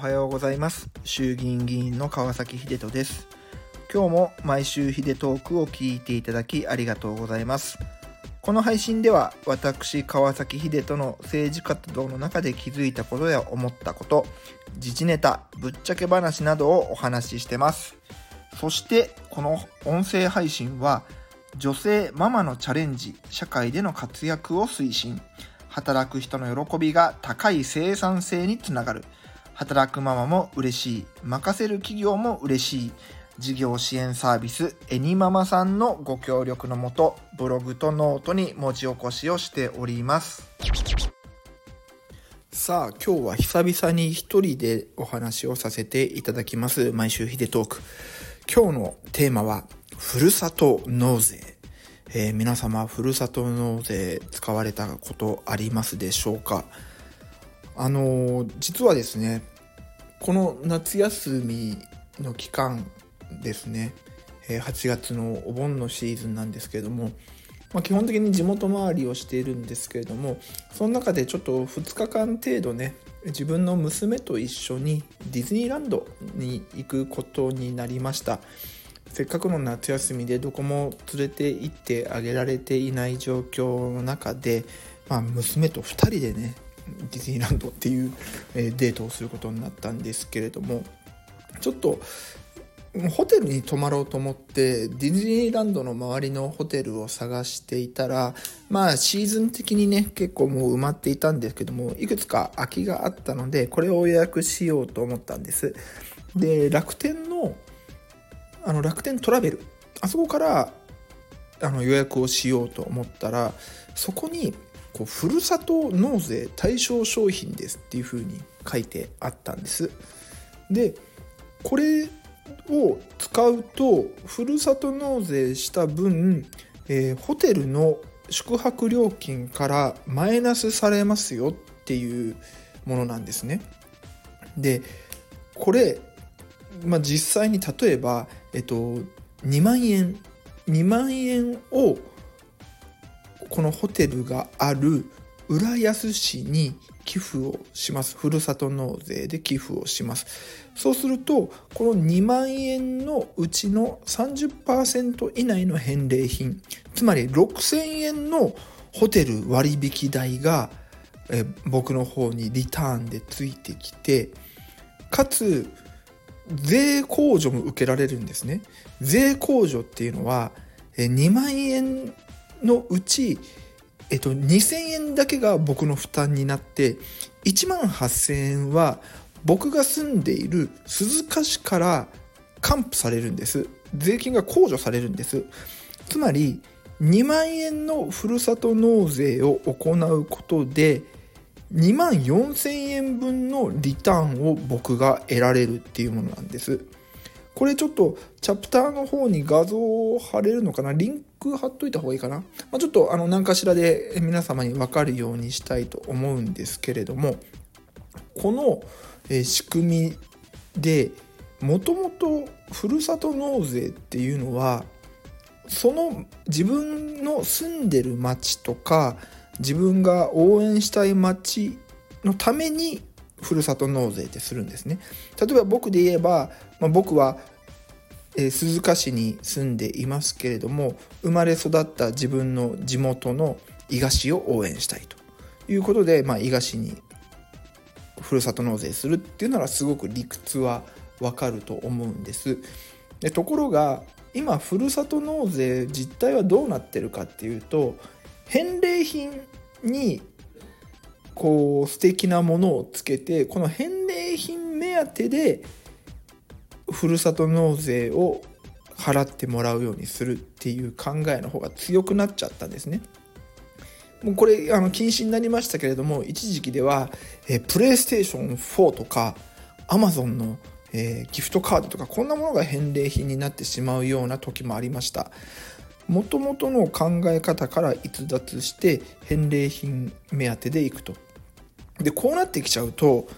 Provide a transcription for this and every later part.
はようございます。衆議院議員の川崎秀人です。今日も毎週秀トークを聞いていただきありがとうございます。この配信では私川崎秀人の政治活動の中で気づいたことや思ったこと自治ネタぶっちゃけ話などをお話ししてます。そしてこの音声配信は女性ママのチャレンジ社会での活躍を推進。働く人の喜びが高い生産性につながる。働くママも嬉しい。任せる企業も嬉しい。事業支援サービスエニママさんのご協力のもとブログとノートに文字起こしをしております。さあ今日は久々に一人でお話をさせていただきます。毎週ヒデトーク。今日のテーマはふるさと納税。えー、皆様ふるさと納税使われたことありますでしょうか？あのー、実はですねこの夏休みの期間ですね。8月のお盆のシーズンなんですけれども、まあ、基本的に地元回りをしているんですけれどもその中でちょっと2日間程度ね自分の娘と一緒にディズニーランドに行くことになりました。せっかくの夏休みでどこも連れて行ってあげられていない状況の中で、まあ、娘と2人でねディズニーランドっていうデートをすることになったんですけれどもちょっとホテルに泊まろうと思ってディズニーランドの周りのホテルを探していたらまあシーズン的にね結構もう埋まっていたんですけどもいくつか空きがあったのでこれを予約しようと思ったんです。で楽天のあの楽天トラベルあそこからあの予約をしようと思ったらそこにこうふるさと納税対象商品ですっていう風に書いてあったんです。でこれを使うとふるさと納税した分、えー、ホテルの宿泊料金からマイナスされますよっていうものなんですね。でこれ、まあ、実際に例えばえっと、2万円2万円をこのホテルがある浦安市に寄付をしますふるさと納税で寄付をしますそうするとこの2万円のうちの30%以内の返礼品つまり6000円のホテル割引代がえ僕の方にリターンでついてきてかつ税控除も受けられるんですね。税控除っていうのは、2万円のうち、えっと、2000円だけが僕の負担になって、1万8000円は僕が住んでいる鈴鹿市から還付されるんです。税金が控除されるんです。つまり、2万円のふるさと納税を行うことで、2万4000円分のリターンを僕が得られるっていうものなんです。これちょっとチャプターの方に画像を貼れるのかな？リンク貼っといた方がいいかな、まあ、ちょっとあの何かしらで皆様に分かるようにしたいと思うんですけれどもこの仕組みでもともとふるさと納税っていうのはその自分の住んでる町とか自分が応援したい町のためにふるさと納税ってするんですね。例えば僕で言えば、まあ、僕は、え、鈴鹿市に住んでいますけれども生まれ育った自分の地元の伊賀市を応援したいということで、まあ、伊賀市にふるさと納税するっていうならすごく理屈はわかると思うんです。でところが今ふるさと納税実態はどうなってるかっていうと返礼品にこう素敵なものをつけてこの返礼品目当てでふるさと納税を払ってもらうようにするっていう考えの方が強くなっちゃったんですね。もうこれあの禁止になりましたけれども一時期では、えー、プレイステーション4とかアマゾンの、えー、ギフトカードとかこんなものが返礼品になってしまうような時もありました。もともとの考え方から逸脱して返礼品目当てでいくと。でこうなってきちゃうと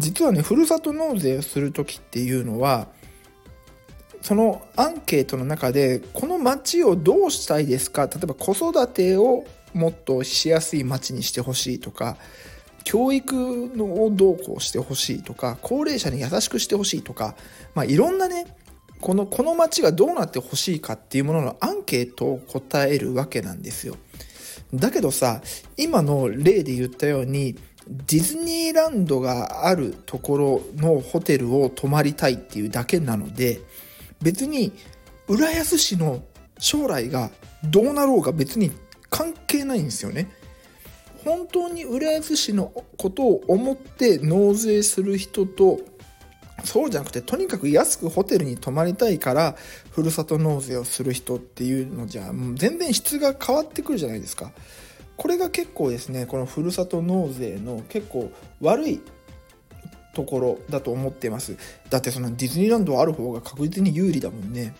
実はねふるさと納税をする時っていうのはそのアンケートの中でこの町をどうしたいですか？例えば子育てをもっとしやすい町にしてほしいとか教育のをどうこうしてほしいとか高齢者に優しくしてほしいとか、まあ、いろんなねこのこの街がどうなってほしいかっていうもののアンケートを答えるわけなんですよ。だけどさ今の例で言ったようにディズニーランドがあるところのホテルを泊まりたいっていうだけなので別に浦安市の将来がどうなろうが別に関係ないんですよね。本当に浦安市のことを思って納税する人とそうじゃなくてとにかく安くホテルに泊まりたいからふるさと納税をする人っていうのじゃ全然質が変わってくるじゃないですか。これが結構ですねこのふるさと納税の結構悪いところだと思ってます。だってそのディズニーランドある方が確実に有利だもんね。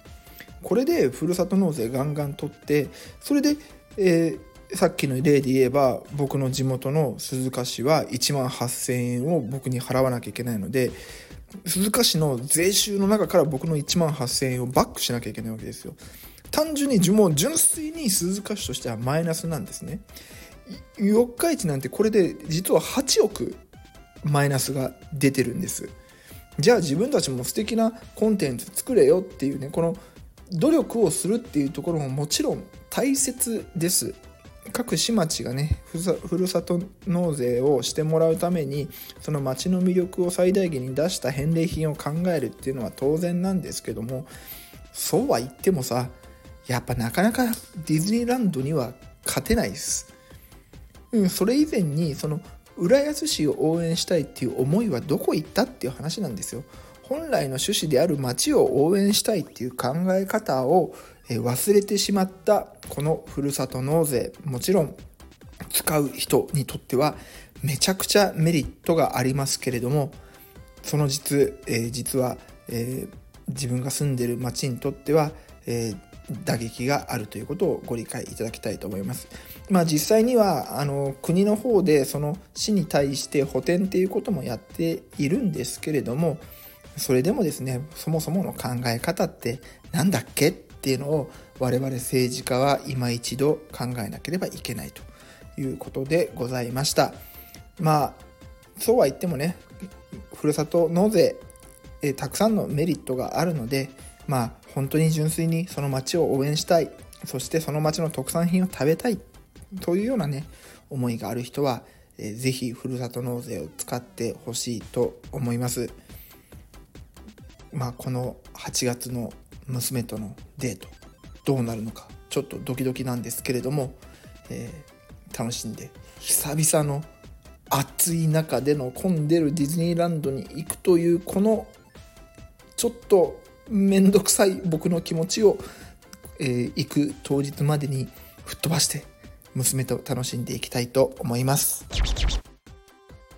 これでふるさと納税ガンガン取ってそれで、えー、さっきの例で言えば僕の地元の鈴鹿市は1万8000円を僕に払わなきゃいけないので鈴鹿市の税収の中から僕の1万8000円をバックしなきゃいけないわけですよ。単純にもう純粋に鈴鹿市としてはマイナスなんですね。四日市なんてこれで実は8億マイナスが出てるんです。じゃあ自分たちも素敵なコンテンツ作れよっていうねこの努力をするっていうところももちろん大切です。各市町がねふるさと納税をしてもらうためにその町の魅力を最大限に出した返礼品を考えるっていうのは当然なんですけどもそうは言ってもさやっぱなかなかディズニーランドには勝てないです。うん、それ以前にその浦安市を応援したいっていう思いはどこ行ったっていう話なんですよ。本来の趣旨である町を応援したいっていう考え方を忘れてしまったこのふるさと納税もちろん使う人にとってはめちゃくちゃメリットがありますけれどもその実,、えー、実は、えー、自分が住んでる町にとっては、えー打撃があるということをご理解いただきたいと思います。まあ、実際にはあの国の方でその市に対して補填っていうこともやっているんですけれどもそれでもですねそもそもの考え方って何だっけっていうのを我々政治家は今一度考えなければいけないということでございました。まあそうは言ってもねふるさと納税えたくさんのメリットがあるのでまあ本当に純粋にその町を応援したい。そしてその町の特産品を食べたい。というようなね思いがある人は、えー、ぜひふるさと納税を使ってほしいと思います。まあこの8月の娘とのデートどうなるのかちょっとドキドキなんですけれども、えー、楽しんで久々の暑い中での混んでるディズニーランドに行くというこのちょっと面倒くさい僕の気持ちを、えー、行く当日までに吹っ飛ばして娘と楽しんでいきたいと思います。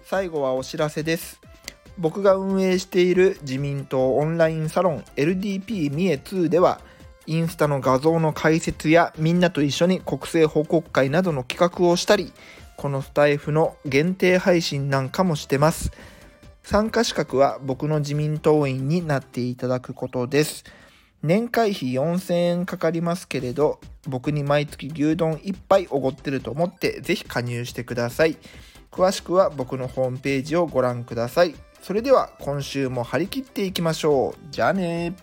最後はお知らせです。僕が運営している自民党オンラインサロン LDP 三重2ではインスタの画像の解説やみんなと一緒に国政報告会などの企画をしたりこのスタイフの限定配信なんかもしてます。参加資格は僕の自民党員になっていただくことです。年会費4000円かかりますけれど、僕に毎月牛丼1杯おごってると思ってぜひ加入してください。詳しくは僕のホームページをご覧ください。それでは今週も張り切っていきましょう。じゃあね